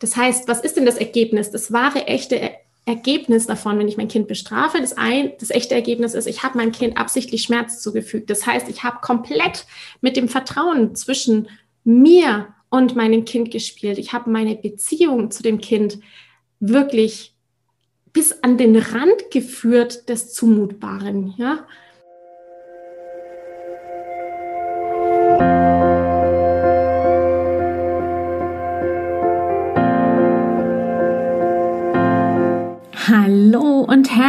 Das heißt, was ist denn das Ergebnis? Das wahre, echte Ergebnis davon, wenn ich mein Kind bestrafe, das, ein, das echte Ergebnis ist, ich habe meinem Kind absichtlich Schmerz zugefügt. Das heißt, ich habe komplett mit dem Vertrauen zwischen mir und meinem Kind gespielt. Ich habe meine Beziehung zu dem Kind wirklich bis an den Rand geführt des Zumutbaren. Ja?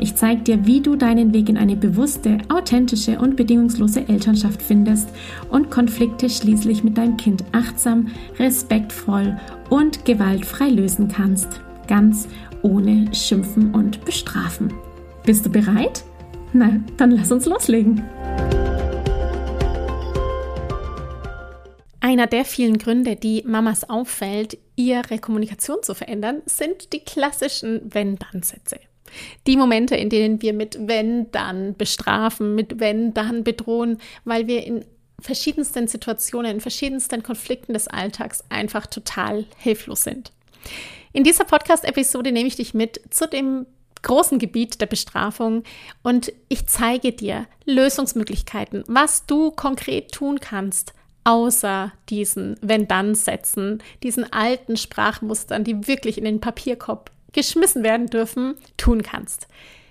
Ich zeige dir, wie du deinen Weg in eine bewusste, authentische und bedingungslose Elternschaft findest und Konflikte schließlich mit deinem Kind achtsam, respektvoll und gewaltfrei lösen kannst. Ganz ohne Schimpfen und Bestrafen. Bist du bereit? Na, dann lass uns loslegen. Einer der vielen Gründe, die Mamas auffällt, ihre Kommunikation zu verändern, sind die klassischen Wenn-Dann-Sätze. Die Momente, in denen wir mit wenn dann bestrafen, mit wenn dann bedrohen, weil wir in verschiedensten Situationen, in verschiedensten Konflikten des Alltags einfach total hilflos sind. In dieser Podcast-Episode nehme ich dich mit zu dem großen Gebiet der Bestrafung und ich zeige dir Lösungsmöglichkeiten, was du konkret tun kannst, außer diesen Wenn-Dann-Sätzen, diesen alten Sprachmustern, die wirklich in den Papierkorb geschmissen werden dürfen, tun kannst.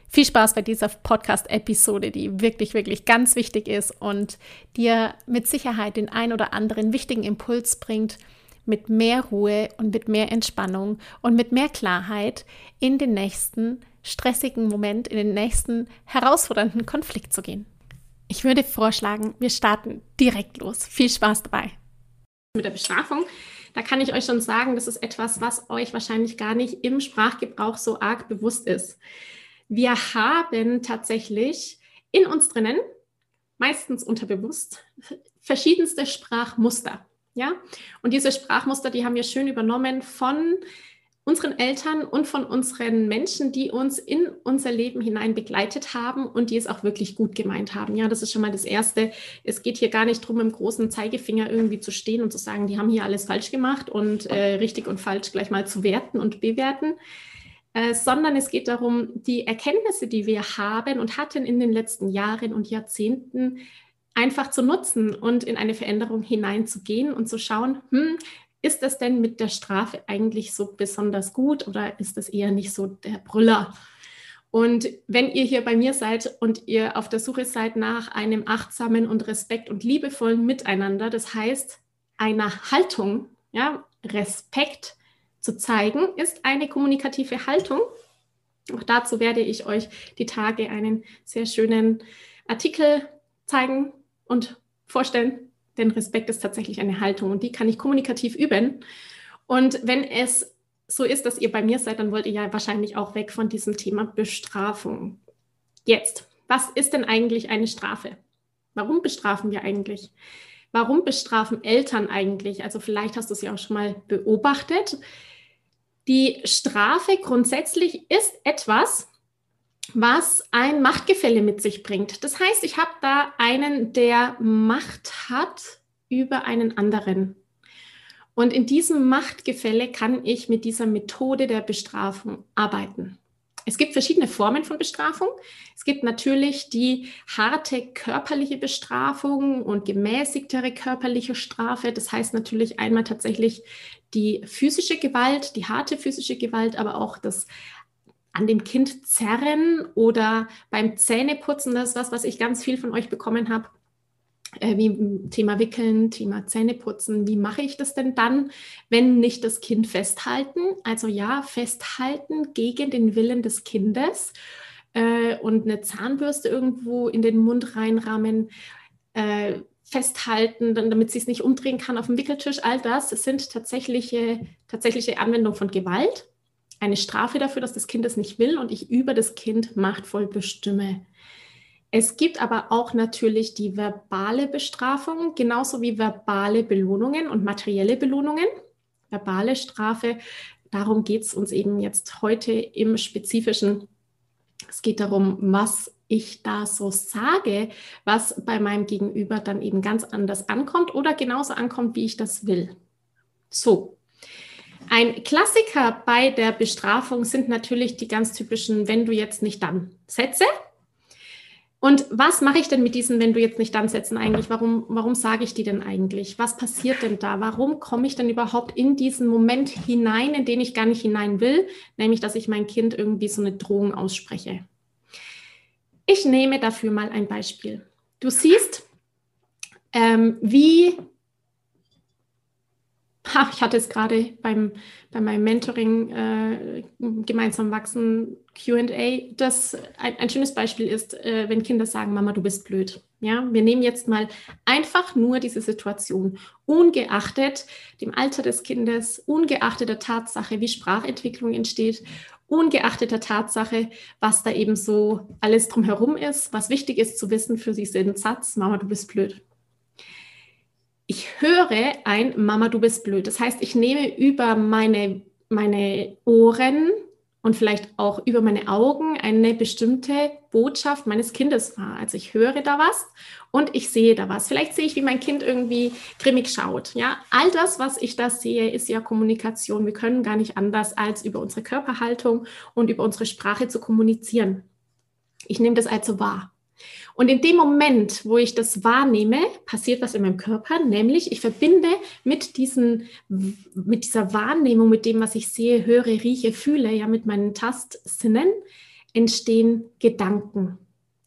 Viel Spaß bei dieser Podcast-Episode, die wirklich, wirklich ganz wichtig ist und dir mit Sicherheit den ein oder anderen wichtigen Impuls bringt, mit mehr Ruhe und mit mehr Entspannung und mit mehr Klarheit in den nächsten stressigen Moment, in den nächsten herausfordernden Konflikt zu gehen. Ich würde vorschlagen, wir starten direkt los. Viel Spaß dabei. Mit der Bestrafung da kann ich euch schon sagen, das ist etwas, was euch wahrscheinlich gar nicht im Sprachgebrauch so arg bewusst ist. Wir haben tatsächlich in uns drinnen, meistens unterbewusst, verschiedenste Sprachmuster. Ja? Und diese Sprachmuster, die haben wir schön übernommen von unseren Eltern und von unseren Menschen, die uns in unser Leben hinein begleitet haben und die es auch wirklich gut gemeint haben. Ja, das ist schon mal das Erste. Es geht hier gar nicht darum, im großen Zeigefinger irgendwie zu stehen und zu sagen, die haben hier alles falsch gemacht und äh, richtig und falsch gleich mal zu werten und bewerten. Äh, sondern es geht darum, die Erkenntnisse, die wir haben und hatten in den letzten Jahren und Jahrzehnten, einfach zu nutzen und in eine Veränderung hineinzugehen und zu schauen, hm, ist das denn mit der Strafe eigentlich so besonders gut oder ist das eher nicht so der Brüller? Und wenn ihr hier bei mir seid und ihr auf der Suche seid nach einem achtsamen und respekt- und liebevollen Miteinander, das heißt einer Haltung, ja, Respekt zu zeigen, ist eine kommunikative Haltung. Auch dazu werde ich euch die Tage einen sehr schönen Artikel zeigen und vorstellen, denn Respekt ist tatsächlich eine Haltung und die kann ich kommunikativ üben. Und wenn es so ist, dass ihr bei mir seid, dann wollt ihr ja wahrscheinlich auch weg von diesem Thema Bestrafung. Jetzt, was ist denn eigentlich eine Strafe? Warum bestrafen wir eigentlich? Warum bestrafen Eltern eigentlich? Also vielleicht hast du es ja auch schon mal beobachtet. Die Strafe grundsätzlich ist etwas, was ein Machtgefälle mit sich bringt. Das heißt, ich habe da einen, der Macht hat über einen anderen. Und in diesem Machtgefälle kann ich mit dieser Methode der Bestrafung arbeiten. Es gibt verschiedene Formen von Bestrafung. Es gibt natürlich die harte körperliche Bestrafung und gemäßigtere körperliche Strafe. Das heißt natürlich einmal tatsächlich die physische Gewalt, die harte physische Gewalt, aber auch das an dem Kind zerren oder beim Zähneputzen, das ist was, was ich ganz viel von euch bekommen habe. Äh, wie Thema Wickeln, Thema Zähneputzen. Wie mache ich das denn dann, wenn nicht das Kind festhalten? Also ja, festhalten gegen den Willen des Kindes äh, und eine Zahnbürste irgendwo in den Mund reinrahmen. Äh, festhalten, damit sie es nicht umdrehen kann auf dem Wickeltisch, all das, sind tatsächliche, tatsächliche Anwendung von Gewalt eine Strafe dafür, dass das Kind es nicht will und ich über das Kind machtvoll bestimme. Es gibt aber auch natürlich die verbale Bestrafung, genauso wie verbale Belohnungen und materielle Belohnungen. Verbale Strafe, darum geht es uns eben jetzt heute im Spezifischen. Es geht darum, was ich da so sage, was bei meinem Gegenüber dann eben ganz anders ankommt oder genauso ankommt, wie ich das will. So. Ein Klassiker bei der Bestrafung sind natürlich die ganz typischen, wenn du jetzt nicht dann Sätze. Und was mache ich denn mit diesen, wenn du jetzt nicht dann Sätzen eigentlich? Warum, warum sage ich die denn eigentlich? Was passiert denn da? Warum komme ich denn überhaupt in diesen Moment hinein, in den ich gar nicht hinein will? Nämlich, dass ich mein Kind irgendwie so eine Drohung ausspreche. Ich nehme dafür mal ein Beispiel. Du siehst, ähm, wie ha, ich hatte es gerade beim, bei meinem Mentoring äh, gemeinsam wachsen QA, das ein, ein, schönes Beispiel ist, äh, wenn Kinder sagen, Mama, du bist blöd. Ja, wir nehmen jetzt mal einfach nur diese Situation, ungeachtet dem Alter des Kindes, ungeachtet der Tatsache, wie Sprachentwicklung entsteht ungeachtet der Tatsache, was da eben so alles drumherum ist, was wichtig ist zu wissen für diesen Satz, Mama, du bist blöd. Ich höre ein Mama, du bist blöd. Das heißt, ich nehme über meine, meine Ohren und vielleicht auch über meine Augen eine bestimmte Botschaft meines Kindes wahr. Also ich höre da was und ich sehe da was. Vielleicht sehe ich, wie mein Kind irgendwie grimmig schaut. Ja, all das, was ich da sehe, ist ja Kommunikation. Wir können gar nicht anders, als über unsere Körperhaltung und über unsere Sprache zu kommunizieren. Ich nehme das also wahr. Und in dem Moment, wo ich das wahrnehme, passiert was in meinem Körper, nämlich ich verbinde mit, diesen, mit dieser Wahrnehmung, mit dem, was ich sehe, höre, rieche, fühle, ja, mit meinen Tastsinnen, entstehen Gedanken.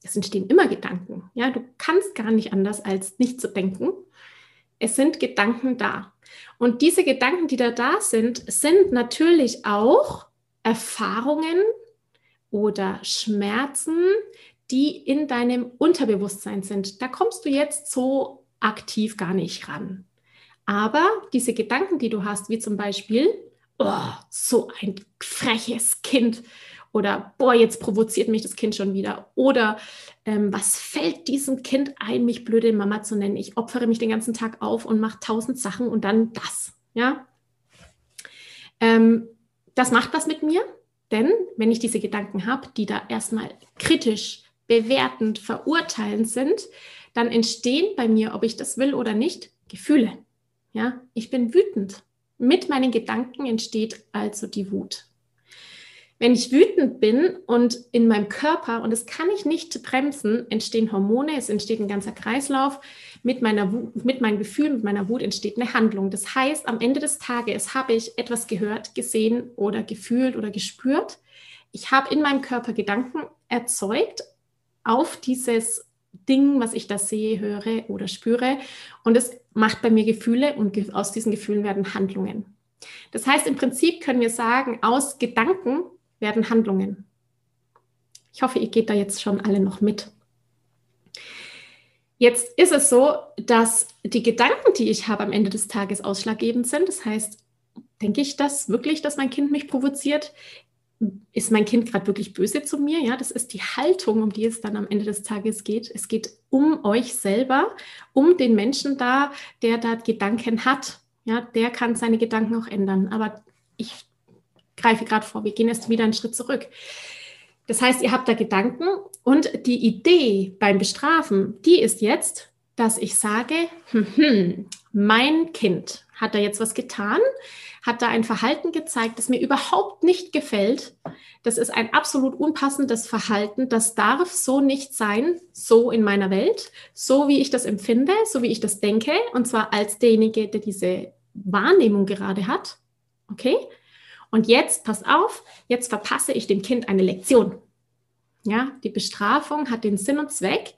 Es entstehen immer Gedanken. Ja, du kannst gar nicht anders, als nicht zu denken. Es sind Gedanken da. Und diese Gedanken, die da da sind, sind natürlich auch Erfahrungen oder Schmerzen, die in deinem Unterbewusstsein sind. Da kommst du jetzt so aktiv gar nicht ran. Aber diese Gedanken, die du hast, wie zum Beispiel, oh, so ein freches Kind oder boah, jetzt provoziert mich das Kind schon wieder oder ähm, was fällt diesem Kind ein, mich blöde Mama zu nennen? Ich opfere mich den ganzen Tag auf und mache tausend Sachen und dann das, ja. Ähm, das macht was mit mir, denn wenn ich diese Gedanken habe, die da erstmal kritisch bewertend, verurteilend sind, dann entstehen bei mir, ob ich das will oder nicht, Gefühle. Ja, ich bin wütend. Mit meinen Gedanken entsteht also die Wut. Wenn ich wütend bin und in meinem Körper, und das kann ich nicht bremsen, entstehen Hormone, es entsteht ein ganzer Kreislauf. Mit, meiner mit meinen Gefühlen, mit meiner Wut entsteht eine Handlung. Das heißt, am Ende des Tages habe ich etwas gehört, gesehen oder gefühlt oder gespürt. Ich habe in meinem Körper Gedanken erzeugt, auf dieses Ding, was ich da sehe, höre oder spüre. Und es macht bei mir Gefühle und aus diesen Gefühlen werden Handlungen. Das heißt, im Prinzip können wir sagen, aus Gedanken werden Handlungen. Ich hoffe, ihr geht da jetzt schon alle noch mit. Jetzt ist es so, dass die Gedanken, die ich habe am Ende des Tages ausschlaggebend sind. Das heißt, denke ich das wirklich, dass mein Kind mich provoziert? Ist mein Kind gerade wirklich böse zu mir? Ja, das ist die Haltung, um die es dann am Ende des Tages geht. Es geht um euch selber, um den Menschen da, der da Gedanken hat. Ja, der kann seine Gedanken auch ändern. Aber ich greife gerade vor, wir gehen jetzt wieder einen Schritt zurück. Das heißt, ihr habt da Gedanken und die Idee beim Bestrafen, die ist jetzt, dass ich sage, hm, hm, mein Kind hat da jetzt was getan, hat da ein Verhalten gezeigt, das mir überhaupt nicht gefällt. Das ist ein absolut unpassendes Verhalten. Das darf so nicht sein, so in meiner Welt, so wie ich das empfinde, so wie ich das denke, und zwar als derjenige, der diese Wahrnehmung gerade hat. Okay? Und jetzt, pass auf, jetzt verpasse ich dem Kind eine Lektion. Ja, die Bestrafung hat den Sinn und Zweck,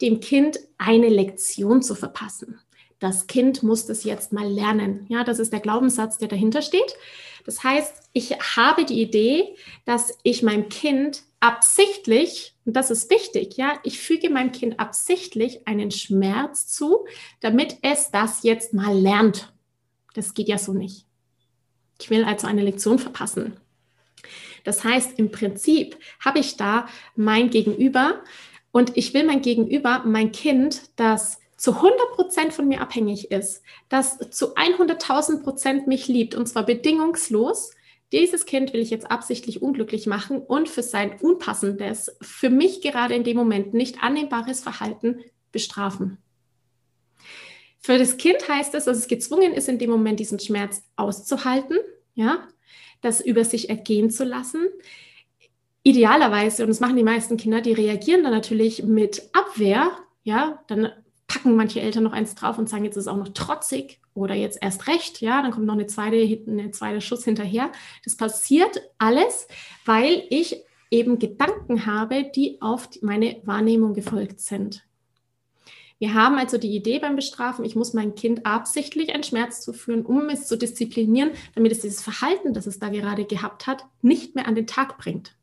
dem Kind eine Lektion zu verpassen das Kind muss das jetzt mal lernen. Ja, das ist der Glaubenssatz, der dahinter steht. Das heißt, ich habe die Idee, dass ich meinem Kind absichtlich, und das ist wichtig, ja, ich füge meinem Kind absichtlich einen Schmerz zu, damit es das jetzt mal lernt. Das geht ja so nicht. Ich will also eine Lektion verpassen. Das heißt, im Prinzip habe ich da mein Gegenüber Und ich will mein Gegenüber, mein Kind, das zu 100 Prozent von mir abhängig ist, das zu 100.000 Prozent mich liebt und zwar bedingungslos, dieses Kind will ich jetzt absichtlich unglücklich machen und für sein unpassendes, für mich gerade in dem Moment nicht annehmbares Verhalten bestrafen. Für das Kind heißt es, dass es gezwungen ist, in dem Moment diesen Schmerz auszuhalten, ja, das über sich ergehen zu lassen. Idealerweise, und das machen die meisten Kinder, die reagieren dann natürlich mit Abwehr, ja, dann packen manche Eltern noch eins drauf und sagen, jetzt ist es auch noch trotzig oder jetzt erst recht, ja, dann kommt noch eine zweite, eine zweite Schuss hinterher. Das passiert alles, weil ich eben Gedanken habe, die auf meine Wahrnehmung gefolgt sind. Wir haben also die Idee beim Bestrafen, ich muss mein Kind absichtlich einen Schmerz zuführen, um es zu disziplinieren, damit es dieses Verhalten, das es da gerade gehabt hat, nicht mehr an den Tag bringt.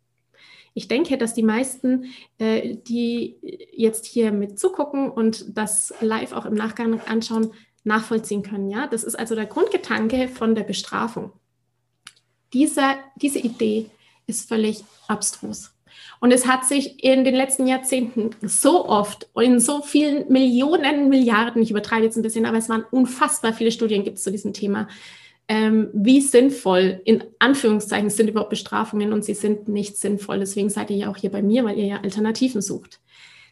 Ich denke, dass die meisten, äh, die jetzt hier mit zugucken und das live auch im Nachgang anschauen, nachvollziehen können. Ja, das ist also der Grundgedanke von der Bestrafung. Diese, diese Idee ist völlig abstrus. Und es hat sich in den letzten Jahrzehnten so oft und in so vielen Millionen, Milliarden, ich übertreibe jetzt ein bisschen, aber es waren unfassbar viele Studien gibt es zu diesem Thema, ähm, wie sinnvoll, in Anführungszeichen, sind überhaupt Bestrafungen und sie sind nicht sinnvoll. Deswegen seid ihr ja auch hier bei mir, weil ihr ja Alternativen sucht.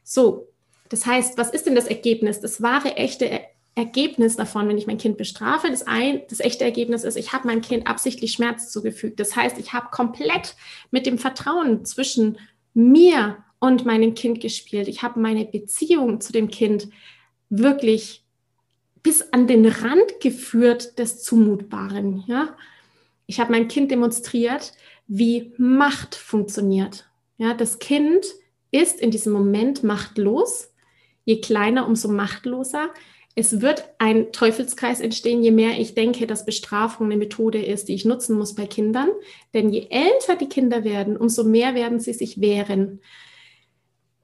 So, das heißt, was ist denn das Ergebnis? Das wahre, echte Ergebnis davon, wenn ich mein Kind bestrafe. Das, ein, das echte Ergebnis ist, ich habe meinem Kind absichtlich Schmerz zugefügt. Das heißt, ich habe komplett mit dem Vertrauen zwischen mir und meinem Kind gespielt. Ich habe meine Beziehung zu dem Kind wirklich bis an den Rand geführt des Zumutbaren. Ja? Ich habe meinem Kind demonstriert, wie Macht funktioniert. Ja, das Kind ist in diesem Moment machtlos. Je kleiner, umso machtloser es wird ein Teufelskreis entstehen, je mehr ich denke, dass Bestrafung eine Methode ist, die ich nutzen muss bei Kindern. Denn je älter die Kinder werden, umso mehr werden sie sich wehren.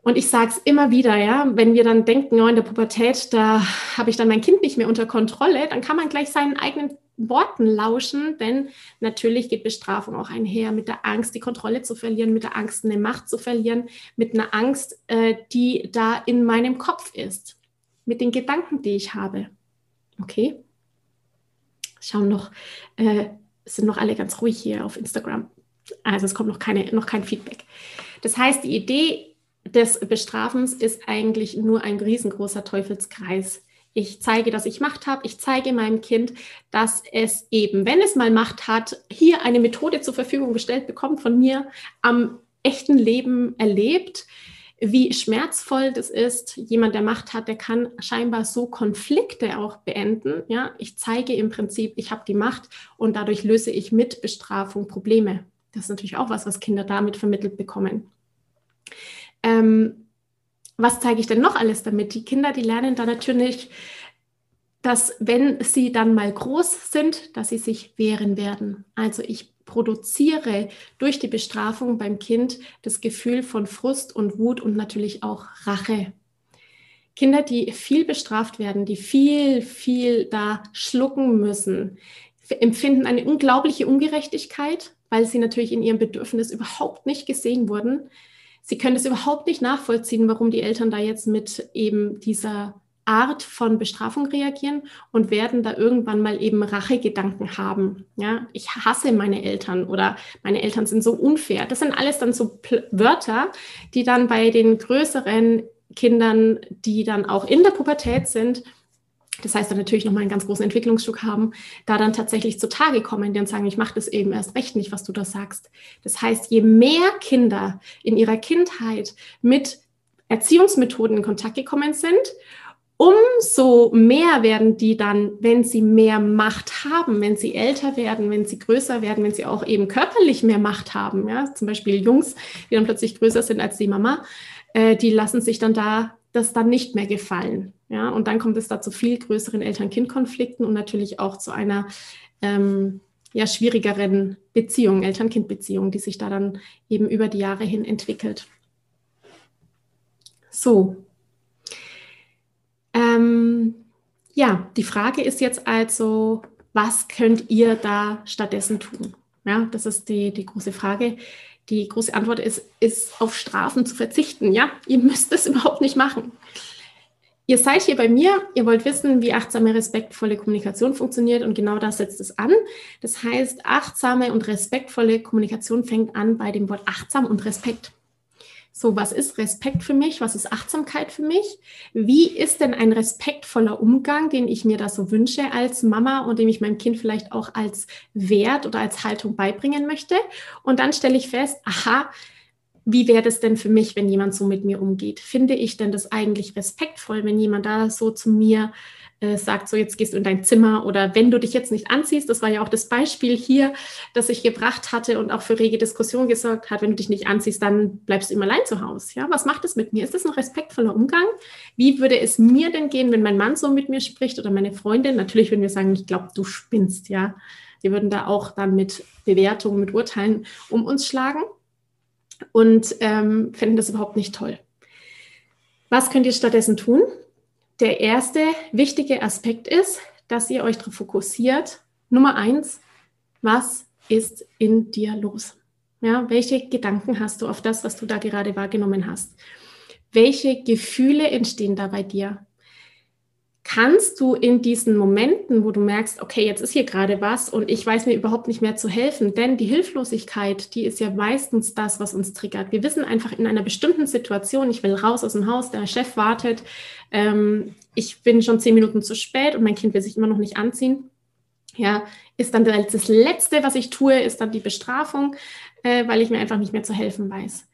Und ich sage es immer wieder, ja, wenn wir dann denken, oh, in der Pubertät, da habe ich dann mein Kind nicht mehr unter Kontrolle, dann kann man gleich seinen eigenen Worten lauschen, denn natürlich geht Bestrafung auch einher mit der Angst, die Kontrolle zu verlieren, mit der Angst, eine Macht zu verlieren, mit einer Angst, äh, die da in meinem Kopf ist mit den Gedanken, die ich habe. Okay? Schauen noch, äh, sind noch alle ganz ruhig hier auf Instagram. Also es kommt noch, keine, noch kein Feedback. Das heißt, die Idee des Bestrafens ist eigentlich nur ein riesengroßer Teufelskreis. Ich zeige, dass ich Macht habe. Ich zeige meinem Kind, dass es eben, wenn es mal Macht hat, hier eine Methode zur Verfügung gestellt bekommt von mir, am echten Leben erlebt, wie schmerzvoll das ist. Jemand, der Macht hat, der kann scheinbar so Konflikte auch beenden. Ja, ich zeige im Prinzip, ich habe die Macht und dadurch löse ich mit Bestrafung Probleme. Das ist natürlich auch was, was Kinder damit vermittelt bekommen. Ähm, was zeige ich denn noch alles damit? Die Kinder, die lernen da natürlich, dass wenn sie dann mal groß sind, dass sie sich wehren werden. Also ich produziere durch die Bestrafung beim Kind das Gefühl von Frust und Wut und natürlich auch Rache. Kinder, die viel bestraft werden, die viel, viel da schlucken müssen, empfinden eine unglaubliche Ungerechtigkeit, weil sie natürlich in ihrem Bedürfnis überhaupt nicht gesehen wurden. Sie können es überhaupt nicht nachvollziehen, warum die Eltern da jetzt mit eben dieser Art von Bestrafung reagieren und werden da irgendwann mal eben Rachegedanken haben. Ja, ich hasse meine Eltern oder meine Eltern sind so unfair. Das sind alles dann so Pl Wörter, die dann bei den größeren Kindern, die dann auch in der Pubertät sind, das heißt dann natürlich nochmal einen ganz großen Entwicklungsstück haben, da dann tatsächlich zutage kommen, die dann sagen, ich mache das eben erst recht nicht, was du da sagst. Das heißt, je mehr Kinder in ihrer Kindheit mit Erziehungsmethoden in Kontakt gekommen sind umso mehr werden die dann, wenn sie mehr Macht haben, wenn sie älter werden, wenn sie größer werden, wenn sie auch eben körperlich mehr Macht haben, ja, zum Beispiel Jungs, die dann plötzlich größer sind als die Mama, äh, die lassen sich dann da das dann nicht mehr gefallen, ja, und dann kommt es da zu viel größeren Eltern-Kind-Konflikten und natürlich auch zu einer ähm, ja, schwierigeren Beziehung, Eltern-Kind-Beziehung, die sich da dann eben über die Jahre hin entwickelt. So, ähm, ja, die Frage ist jetzt also, was könnt ihr da stattdessen tun? Ja, das ist die, die große Frage, Die große Antwort ist, ist auf Strafen zu verzichten. Ja, ihr müsst es überhaupt nicht machen. Ihr seid hier bei mir, ihr wollt wissen, wie achtsame, respektvolle Kommunikation funktioniert und genau das setzt es an. Das heißt, achtsame und respektvolle Kommunikation fängt an bei dem Wort achtsam und Respekt. So, was ist Respekt für mich? Was ist Achtsamkeit für mich? Wie ist denn ein respektvoller Umgang, den ich mir da so wünsche als Mama und dem ich meinem Kind vielleicht auch als Wert oder als Haltung beibringen möchte? Und dann stelle ich fest, aha, wie wäre das denn für mich, wenn jemand so mit mir umgeht? Finde ich denn das eigentlich respektvoll, wenn jemand da so zu mir äh, sagt, so jetzt gehst du in dein Zimmer oder wenn du dich jetzt nicht anziehst, das war ja auch das Beispiel hier, das ich gebracht hatte und auch für rege Diskussion gesorgt hat, wenn du dich nicht anziehst, dann bleibst du immer allein zu Hause. Ja, was macht das mit mir? Ist das ein respektvoller Umgang? Wie würde es mir denn gehen, wenn mein Mann so mit mir spricht oder meine Freundin? Natürlich würden wir sagen, ich glaube, du spinnst, ja. Wir würden da auch dann mit Bewertungen, mit Urteilen um uns schlagen und ähm, finden das überhaupt nicht toll. Was könnt ihr stattdessen tun? Der erste wichtige Aspekt ist, dass ihr euch darauf fokussiert. Nummer eins, was ist in dir los? Ja, welche Gedanken hast du auf das, was du da gerade wahrgenommen hast? Welche Gefühle entstehen da bei dir? Kannst du in diesen Momenten, wo du merkst, okay, jetzt ist hier gerade was und ich weiß mir überhaupt nicht mehr zu helfen, denn die Hilflosigkeit, die ist ja meistens das, was uns triggert. Wir wissen einfach in einer bestimmten Situation, ich will raus aus dem Haus, der Chef wartet, ähm, ich bin schon zehn Minuten zu spät und mein Kind will sich immer noch nicht anziehen. Ja, ist dann das Letzte, was ich tue, ist dann die Bestrafung, äh, weil ich mir einfach nicht mehr zu helfen weiß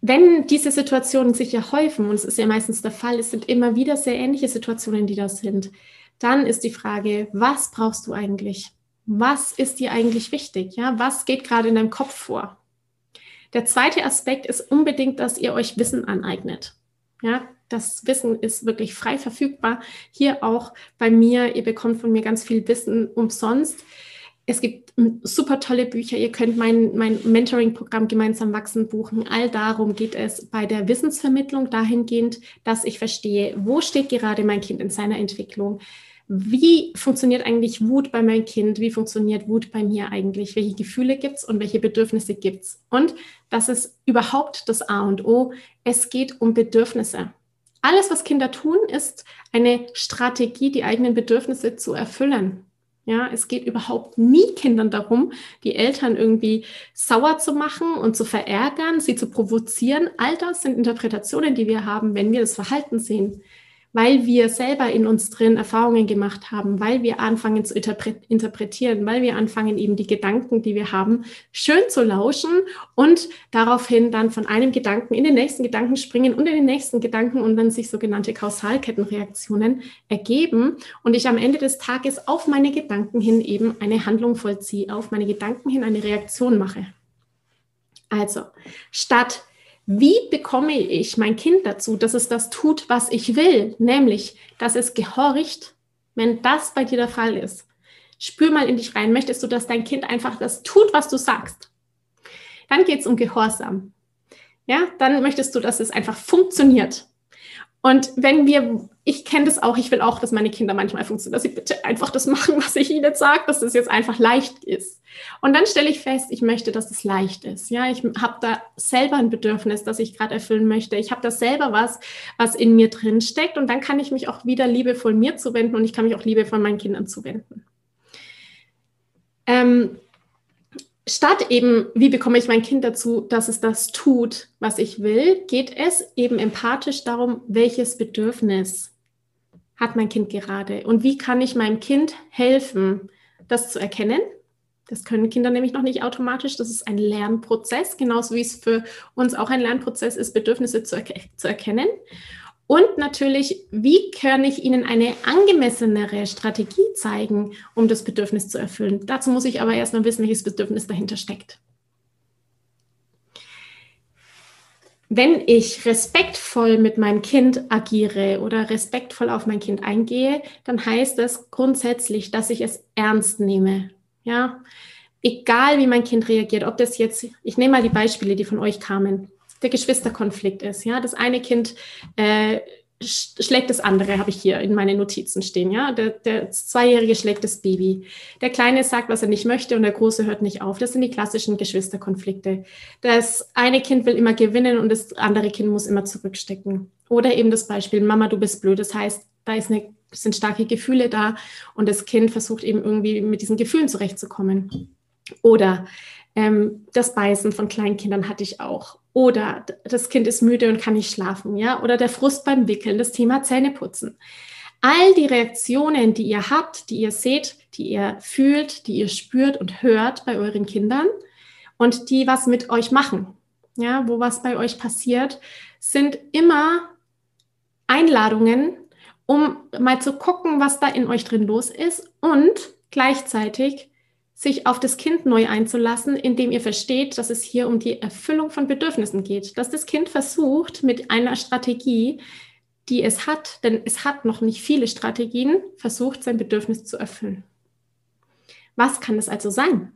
wenn diese Situationen sich ja häufen, und es ist ja meistens der Fall, es sind immer wieder sehr ähnliche Situationen, die das sind, dann ist die Frage, was brauchst du eigentlich? Was ist dir eigentlich wichtig? Ja, was geht gerade in deinem Kopf vor? Der zweite Aspekt ist unbedingt, dass ihr euch Wissen aneignet. Ja, das Wissen ist wirklich frei verfügbar. Hier auch bei mir. Ihr bekommt von mir ganz viel Wissen umsonst. Es gibt super tolle Bücher. Ihr könnt mein, mein Mentoring-Programm gemeinsam wachsen buchen. All darum geht es bei der Wissensvermittlung dahingehend, dass ich verstehe, wo steht gerade mein Kind in seiner Entwicklung? Wie funktioniert eigentlich Wut bei meinem Kind? Wie funktioniert Wut bei mir eigentlich? Welche Gefühle gibt es und welche Bedürfnisse gibt es? Und das ist überhaupt das A und O. Es geht um Bedürfnisse. Alles, was Kinder tun, ist eine Strategie, die eigenen Bedürfnisse zu erfüllen. Ja, es geht überhaupt nie Kindern darum, die Eltern irgendwie sauer zu machen und zu verärgern, sie zu provozieren. All das sind Interpretationen, die wir haben, wenn wir das Verhalten sehen weil wir selber in uns drin Erfahrungen gemacht haben, weil wir anfangen zu interpretieren, weil wir anfangen eben die Gedanken, die wir haben, schön zu lauschen und daraufhin dann von einem Gedanken in den nächsten Gedanken springen und in den nächsten Gedanken und dann sich sogenannte Kausalkettenreaktionen ergeben und ich am Ende des Tages auf meine Gedanken hin eben eine Handlung vollziehe, auf meine Gedanken hin eine Reaktion mache. Also, statt wie bekomme ich mein Kind dazu, dass es das tut, was ich will, nämlich, dass es gehorcht, wenn das bei dir der Fall ist? Spür mal in dich rein. Möchtest du, dass dein Kind einfach das tut, was du sagst? Dann geht es um Gehorsam. Ja, dann möchtest du, dass es einfach funktioniert. Und wenn wir, ich kenne das auch, ich will auch, dass meine Kinder manchmal funktionieren, dass sie bitte einfach das machen, was ich ihnen sage, dass das jetzt einfach leicht ist. Und dann stelle ich fest, ich möchte, dass es leicht ist. Ja, ich habe da selber ein Bedürfnis, das ich gerade erfüllen möchte. Ich habe da selber was, was in mir drin steckt. Und dann kann ich mich auch wieder liebevoll mir zuwenden und ich kann mich auch liebevoll meinen Kindern zuwenden. Ähm, statt eben, wie bekomme ich mein Kind dazu, dass es das tut, was ich will, geht es eben empathisch darum, welches Bedürfnis hat mein Kind gerade und wie kann ich meinem Kind helfen, das zu erkennen. Das können Kinder nämlich noch nicht automatisch. Das ist ein Lernprozess, genauso wie es für uns auch ein Lernprozess ist, Bedürfnisse zu, erke zu erkennen. Und natürlich, wie kann ich Ihnen eine angemessenere Strategie zeigen, um das Bedürfnis zu erfüllen? Dazu muss ich aber erstmal wissen, welches Bedürfnis dahinter steckt. Wenn ich respektvoll mit meinem Kind agiere oder respektvoll auf mein Kind eingehe, dann heißt das grundsätzlich, dass ich es ernst nehme. Ja, egal wie mein Kind reagiert, ob das jetzt, ich nehme mal die Beispiele, die von euch kamen der Geschwisterkonflikt ist. Ja, das eine Kind äh, schlägt das andere, habe ich hier in meinen Notizen stehen. Ja? Der, der Zweijährige schlägt das Baby. Der Kleine sagt, was er nicht möchte und der Große hört nicht auf. Das sind die klassischen Geschwisterkonflikte. Das eine Kind will immer gewinnen und das andere Kind muss immer zurückstecken. Oder eben das Beispiel, Mama, du bist blöd. Das heißt, da ist eine, sind starke Gefühle da und das Kind versucht eben irgendwie mit diesen Gefühlen zurechtzukommen. Oder ähm, das Beißen von Kleinkindern hatte ich auch. Oder das Kind ist müde und kann nicht schlafen, ja. Oder der Frust beim Wickeln, das Thema Zähneputzen. All die Reaktionen, die ihr habt, die ihr seht, die ihr fühlt, die ihr spürt und hört bei euren Kindern und die was mit euch machen, ja, wo was bei euch passiert, sind immer Einladungen, um mal zu gucken, was da in euch drin los ist und gleichzeitig sich auf das Kind neu einzulassen, indem ihr versteht, dass es hier um die Erfüllung von Bedürfnissen geht. Dass das Kind versucht, mit einer Strategie, die es hat, denn es hat noch nicht viele Strategien, versucht, sein Bedürfnis zu erfüllen. Was kann es also sein?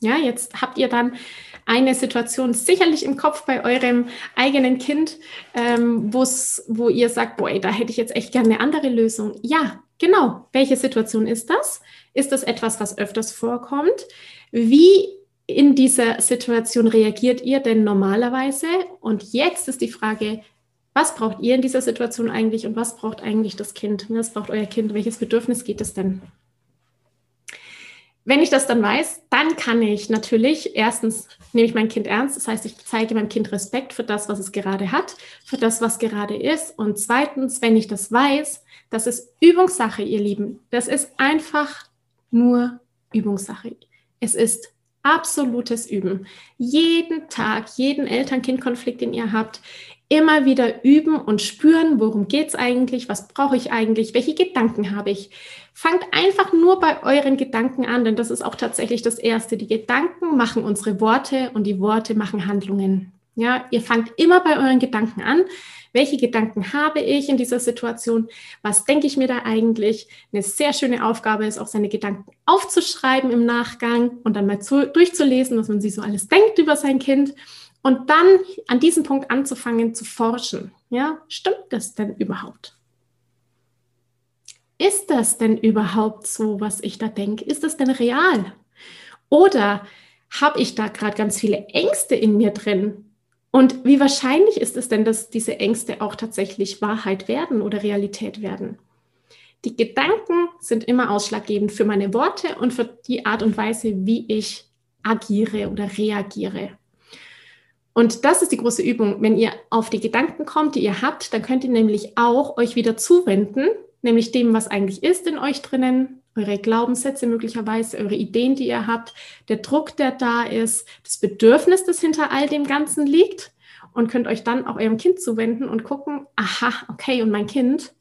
Ja, jetzt habt ihr dann eine Situation sicherlich im Kopf bei eurem eigenen Kind, ähm, wo ihr sagt, boah, da hätte ich jetzt echt gerne eine andere Lösung. Ja, genau. Welche Situation ist das? Ist das etwas, was öfters vorkommt? Wie in dieser Situation reagiert ihr denn normalerweise? Und jetzt ist die Frage, was braucht ihr in dieser Situation eigentlich und was braucht eigentlich das Kind? Was braucht euer Kind? Welches Bedürfnis geht es denn? Wenn ich das dann weiß, dann kann ich natürlich, erstens nehme ich mein Kind ernst, das heißt, ich zeige meinem Kind Respekt für das, was es gerade hat, für das, was gerade ist. Und zweitens, wenn ich das weiß, das ist Übungssache, ihr Lieben. Das ist einfach nur Übungssache. Es ist absolutes Üben. Jeden Tag, jeden Eltern-Kind-Konflikt, den ihr habt, immer wieder üben und spüren, worum geht es eigentlich, was brauche ich eigentlich, welche Gedanken habe ich. Fangt einfach nur bei euren Gedanken an, denn das ist auch tatsächlich das Erste. Die Gedanken machen unsere Worte und die Worte machen Handlungen. Ja, ihr fangt immer bei euren Gedanken an. Welche Gedanken habe ich in dieser Situation? Was denke ich mir da eigentlich? Eine sehr schöne Aufgabe ist auch, seine Gedanken aufzuschreiben im Nachgang und dann mal zu, durchzulesen, was man sich so alles denkt über sein Kind. Und dann an diesem Punkt anzufangen zu forschen. Ja, stimmt das denn überhaupt? Ist das denn überhaupt so, was ich da denke? Ist das denn real? Oder habe ich da gerade ganz viele Ängste in mir drin, und wie wahrscheinlich ist es denn, dass diese Ängste auch tatsächlich Wahrheit werden oder Realität werden? Die Gedanken sind immer ausschlaggebend für meine Worte und für die Art und Weise, wie ich agiere oder reagiere. Und das ist die große Übung. Wenn ihr auf die Gedanken kommt, die ihr habt, dann könnt ihr nämlich auch euch wieder zuwenden, nämlich dem, was eigentlich ist in euch drinnen, eure Glaubenssätze möglicherweise, eure Ideen, die ihr habt, der Druck, der da ist, das Bedürfnis, das hinter all dem Ganzen liegt und könnt euch dann auch eurem Kind zuwenden und gucken, aha, okay, und mein Kind,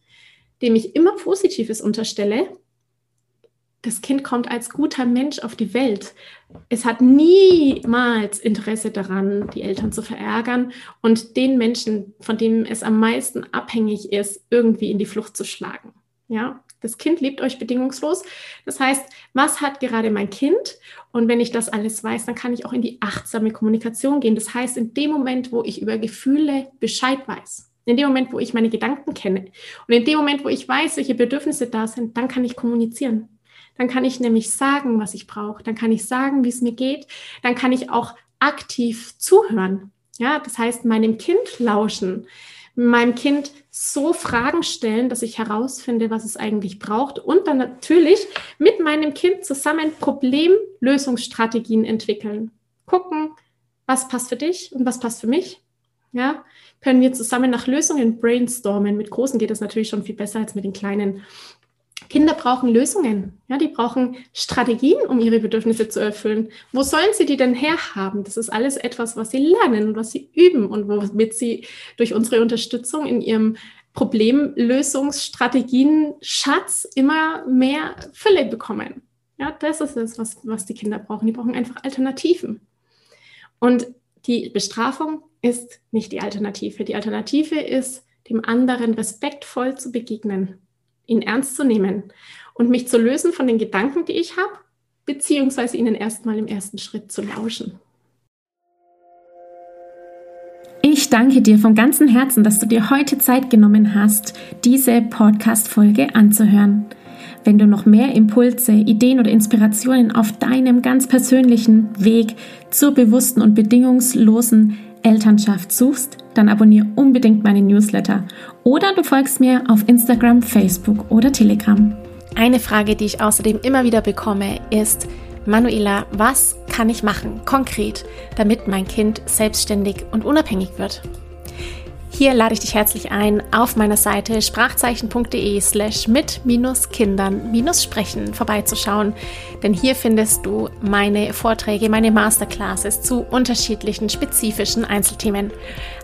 dem ich immer Positives unterstelle, das Kind kommt als guter Mensch auf die Welt. Es hat niemals Interesse daran, die Eltern zu verärgern und den Menschen, von dem es am meisten abhängig ist, irgendwie in die Flucht zu schlagen. Ja, das Kind liebt euch bedingungslos. Das heißt, was hat gerade mein Kind? Und wenn ich das alles weiß, dann kann ich auch in die achtsame Kommunikation gehen. Das heißt, in dem Moment, wo ich über Gefühle Bescheid weiß, in dem Moment, wo ich meine Gedanken kenne und in dem Moment, wo ich weiß, welche Bedürfnisse da sind, dann kann ich kommunizieren. Dann kann ich nämlich sagen, was ich brauche. Dann kann ich sagen, wie es mir geht. Dann kann ich auch aktiv zuhören. Ja, das heißt, meinem Kind lauschen meinem Kind so Fragen stellen, dass ich herausfinde, was es eigentlich braucht und dann natürlich mit meinem Kind zusammen Problemlösungsstrategien entwickeln. Gucken, was passt für dich und was passt für mich. Ja, können wir zusammen nach Lösungen brainstormen. Mit Großen geht das natürlich schon viel besser als mit den Kleinen. Kinder brauchen Lösungen. Ja, die brauchen Strategien, um ihre Bedürfnisse zu erfüllen. Wo sollen sie die denn herhaben? Das ist alles etwas, was sie lernen und was sie üben und womit sie durch unsere Unterstützung in ihrem Problemlösungsstrategien Schatz immer mehr Fülle bekommen. Ja, das ist es, was, was die Kinder brauchen. Die brauchen einfach Alternativen. Und die Bestrafung ist nicht die Alternative. Die Alternative ist, dem anderen respektvoll zu begegnen ihn ernst zu nehmen und mich zu lösen von den Gedanken, die ich habe, beziehungsweise ihnen erstmal im ersten Schritt zu lauschen. Ich danke dir vom ganzen Herzen, dass du dir heute Zeit genommen hast, diese Podcast-Folge anzuhören. Wenn du noch mehr Impulse, Ideen oder Inspirationen auf deinem ganz persönlichen Weg zur bewussten und bedingungslosen Elternschaft suchst, dann abonniere unbedingt meine Newsletter oder du folgst mir auf Instagram, Facebook oder Telegram. Eine Frage, die ich außerdem immer wieder bekomme, ist, Manuela, was kann ich machen, konkret, damit mein Kind selbstständig und unabhängig wird? Hier lade ich dich herzlich ein, auf meiner Seite sprachzeichen.de slash mit Kindern sprechen vorbeizuschauen, denn hier findest du meine Vorträge, meine Masterclasses zu unterschiedlichen spezifischen Einzelthemen.